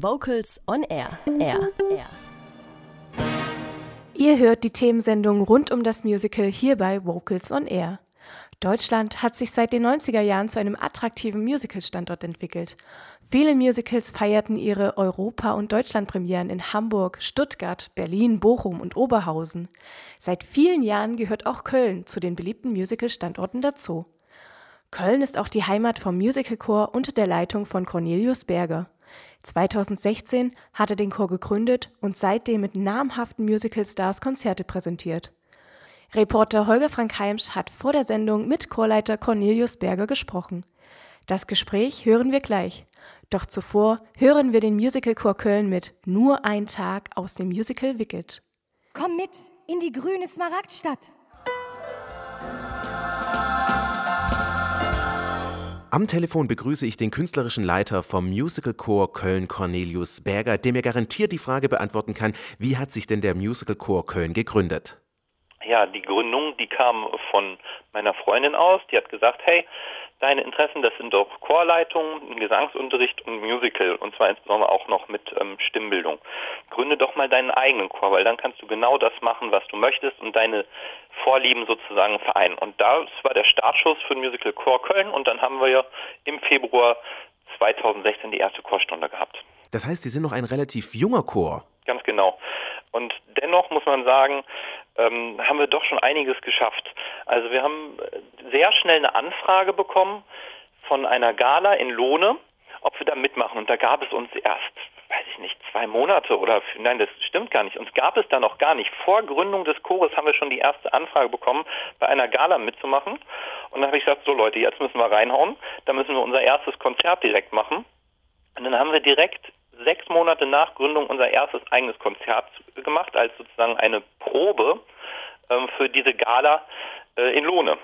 Vocals on Air. Air. Air. Ihr hört die Themensendung rund um das Musical hier bei Vocals on Air. Deutschland hat sich seit den 90er Jahren zu einem attraktiven Musical-Standort entwickelt. Viele Musicals feierten ihre Europa- und Deutschlandpremieren in Hamburg, Stuttgart, Berlin, Bochum und Oberhausen. Seit vielen Jahren gehört auch Köln zu den beliebten Musical-Standorten dazu. Köln ist auch die Heimat vom Musicalchor unter der Leitung von Cornelius Berger. 2016 hat er den Chor gegründet und seitdem mit namhaften Musicalstars Konzerte präsentiert. Reporter Holger Frank Heimsch hat vor der Sendung mit Chorleiter Cornelius Berger gesprochen. Das Gespräch hören wir gleich. Doch zuvor hören wir den Musicalchor Köln mit Nur ein Tag aus dem Musical Wicked. Komm mit in die grüne Smaragdstadt. Am Telefon begrüße ich den künstlerischen Leiter vom Musical Chor Köln, Cornelius Berger, der mir garantiert die Frage beantworten kann, wie hat sich denn der Musical Chor Köln gegründet? Ja, die Gründung, die kam von meiner Freundin aus. Die hat gesagt, hey, deine Interessen, das sind doch Chorleitung, Gesangsunterricht und Musical und zwar insbesondere auch noch mit ähm, Stimmbildung. Gründe doch mal deinen eigenen Chor, weil dann kannst du genau das machen, was du möchtest und deine Vorlieben sozusagen vereinen. Und das war der Startschuss für den Musical Chor Köln und dann haben wir ja im Februar 2016 die erste Chorstunde gehabt. Das heißt, Sie sind noch ein relativ junger Chor. Ganz genau. Und dennoch muss man sagen, ähm, haben wir doch schon einiges geschafft. Also wir haben sehr schnell eine Anfrage bekommen von einer Gala in Lohne, ob wir da mitmachen. Und da gab es uns erst, weiß ich nicht, zwei Monate oder, nein, das stimmt gar nicht. Uns gab es da noch gar nicht. Vor Gründung des Chores haben wir schon die erste Anfrage bekommen, bei einer Gala mitzumachen. Und dann habe ich gesagt, so Leute, jetzt müssen wir reinhauen. Da müssen wir unser erstes Konzert direkt machen. Und dann haben wir direkt sechs Monate nach Gründung unser erstes eigenes Konzert gemacht, als sozusagen eine Probe ähm, für diese Gala äh, in Lohne.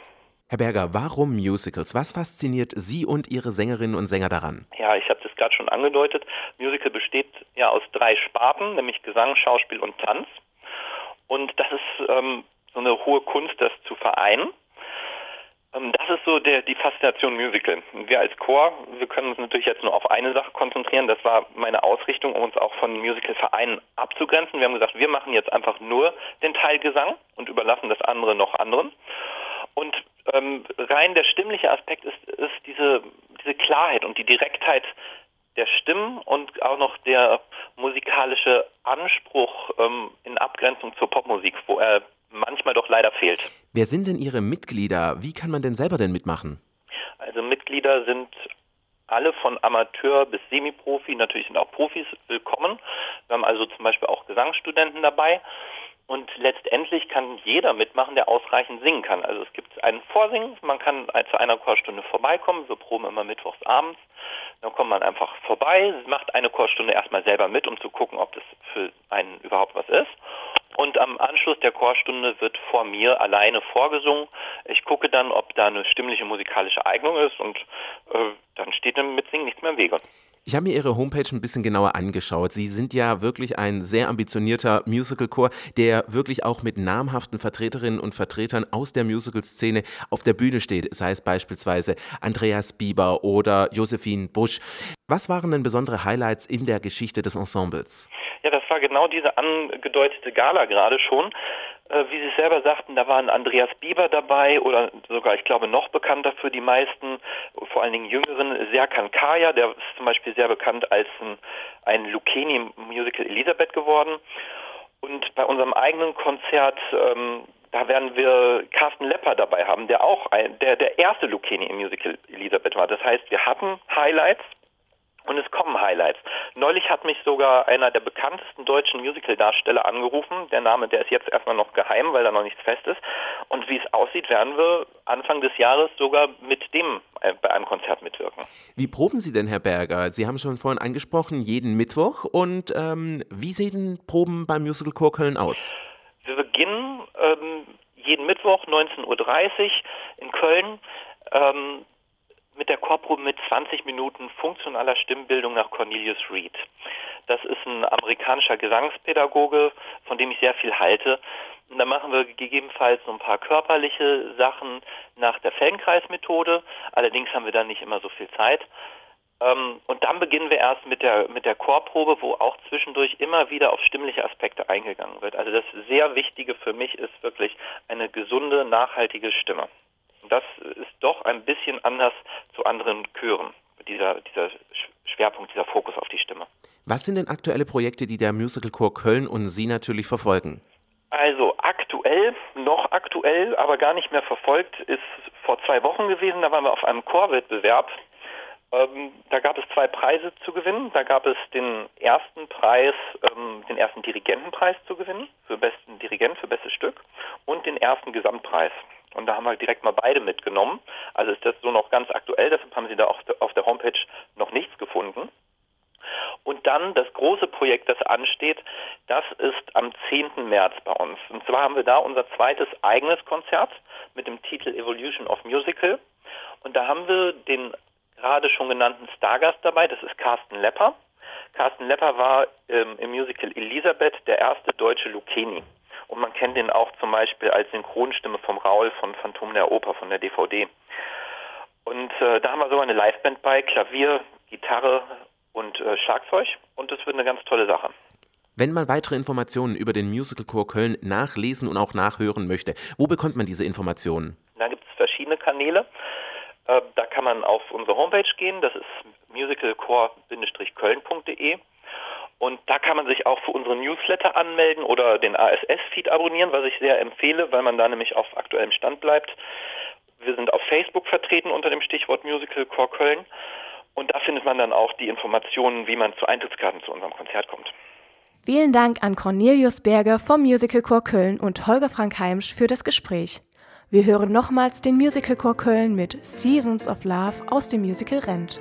Herr Berger, warum Musicals? Was fasziniert Sie und Ihre Sängerinnen und Sänger daran? Ja, ich habe das gerade schon angedeutet. Musical besteht ja aus drei Sparten, nämlich Gesang, Schauspiel und Tanz. Und das ist ähm, so eine hohe Kunst, das zu vereinen. Ähm, das ist so der, die Faszination Musical. Wir als Chor, wir können uns natürlich jetzt nur auf eine Sache konzentrieren. Das war meine Ausrichtung, um uns auch von Musical-Vereinen abzugrenzen. Wir haben gesagt, wir machen jetzt einfach nur den Teil Gesang und überlassen das andere noch anderen. Und ähm, rein der stimmliche Aspekt ist, ist diese, diese Klarheit und die Direktheit der Stimmen und auch noch der musikalische Anspruch ähm, in Abgrenzung zur Popmusik, wo er manchmal doch leider fehlt. Wer sind denn Ihre Mitglieder? Wie kann man denn selber denn mitmachen? Also Mitglieder sind alle von Amateur bis Semi-Profi, natürlich sind auch Profis willkommen. Wir haben also zum Beispiel auch Gesangsstudenten dabei. Und letztendlich kann jeder mitmachen, der ausreichend singen kann. Also es gibt einen Vorsingen, man kann zu einer Chorstunde vorbeikommen, wir proben immer mittwochs abends. Dann kommt man einfach vorbei, macht eine Chorstunde erstmal selber mit, um zu gucken, ob das für einen überhaupt was ist. Und am Anschluss der Chorstunde wird vor mir alleine vorgesungen. Ich gucke dann, ob da eine stimmliche musikalische Eignung ist und äh, dann steht dem Mitsingen nichts mehr im Wege. Ich habe mir Ihre Homepage ein bisschen genauer angeschaut. Sie sind ja wirklich ein sehr ambitionierter Musicalchor, der wirklich auch mit namhaften Vertreterinnen und Vertretern aus der Musicalszene auf der Bühne steht, sei es beispielsweise Andreas Bieber oder Josephine Busch. Was waren denn besondere Highlights in der Geschichte des Ensembles? War genau diese angedeutete Gala gerade schon. Äh, wie Sie selber sagten, da waren Andreas Bieber dabei oder sogar, ich glaube, noch bekannter für die meisten, vor allen Dingen Jüngeren, Serkan Kaya, der ist zum Beispiel sehr bekannt als ein, ein Lucchini-Musical Elisabeth geworden. Und bei unserem eigenen Konzert, ähm, da werden wir Carsten Lepper dabei haben, der auch ein, der, der erste Lucchini im Musical Elisabeth war. Das heißt, wir hatten Highlights, und es kommen Highlights. Neulich hat mich sogar einer der bekanntesten deutschen Musical-Darsteller angerufen. Der Name, der ist jetzt erstmal noch geheim, weil da noch nichts fest ist. Und wie es aussieht, werden wir Anfang des Jahres sogar mit dem äh, bei einem Konzert mitwirken. Wie proben Sie denn, Herr Berger? Sie haben schon vorhin angesprochen, jeden Mittwoch. Und ähm, wie sehen Proben beim Musical Chor Köln aus? Wir beginnen ähm, jeden Mittwoch 19.30 Uhr in Köln. Ähm, mit der Chorprobe mit 20 Minuten funktionaler Stimmbildung nach Cornelius Reed. Das ist ein amerikanischer Gesangspädagoge, von dem ich sehr viel halte. Und da machen wir gegebenenfalls so ein paar körperliche Sachen nach der Feldenkreismethode. Allerdings haben wir dann nicht immer so viel Zeit. Ähm, und dann beginnen wir erst mit der, mit der Chorprobe, wo auch zwischendurch immer wieder auf stimmliche Aspekte eingegangen wird. Also das sehr Wichtige für mich ist wirklich eine gesunde, nachhaltige Stimme. Und das ist doch ein bisschen anders zu anderen Chören, dieser, dieser Schwerpunkt, dieser Fokus auf die Stimme. Was sind denn aktuelle Projekte, die der Musical Chor Köln und Sie natürlich verfolgen? Also aktuell, noch aktuell, aber gar nicht mehr verfolgt, ist vor zwei Wochen gewesen. Da waren wir auf einem Chorwettbewerb ähm, da gab es zwei Preise zu gewinnen. Da gab es den ersten Preis, ähm, den ersten Dirigentenpreis zu gewinnen für besten Dirigent, für bestes Stück und den ersten Gesamtpreis. Und da haben wir direkt mal beide mitgenommen. Also ist das so noch ganz aktuell, deshalb haben Sie da auf der, auf der Homepage noch nichts gefunden. Und dann das große Projekt, das ansteht, das ist am 10. März bei uns. Und zwar haben wir da unser zweites eigenes Konzert mit dem Titel Evolution of Musical. Und da haben wir den gerade schon genannten Stargast dabei, das ist Carsten Lepper. Carsten Lepper war ähm, im Musical Elisabeth der erste deutsche Lucchini. Und man kennt ihn auch zum Beispiel als Synchronstimme vom Raul von Phantom der Oper, von der DVD. Und äh, da haben wir so eine Liveband bei, Klavier, Gitarre und äh, Schlagzeug. Und das wird eine ganz tolle Sache. Wenn man weitere Informationen über den Musical Chor Köln nachlesen und auch nachhören möchte, wo bekommt man diese Informationen? Da gibt es verschiedene Kanäle. Äh, da kann man auf unsere Homepage gehen, das ist musicalcore-köln.de. Und da kann man sich auch für unsere Newsletter anmelden oder den ASS-Feed abonnieren, was ich sehr empfehle, weil man da nämlich auf aktuellem Stand bleibt. Wir sind auf Facebook vertreten unter dem Stichwort Musical Core Köln. Und da findet man dann auch die Informationen, wie man zu Eintrittskarten zu unserem Konzert kommt. Vielen Dank an Cornelius Berger vom Musical Core Köln und Holger Frank Heimsch für das Gespräch. Wir hören nochmals den Musicalchor Köln mit Seasons of Love aus dem Musical Rent.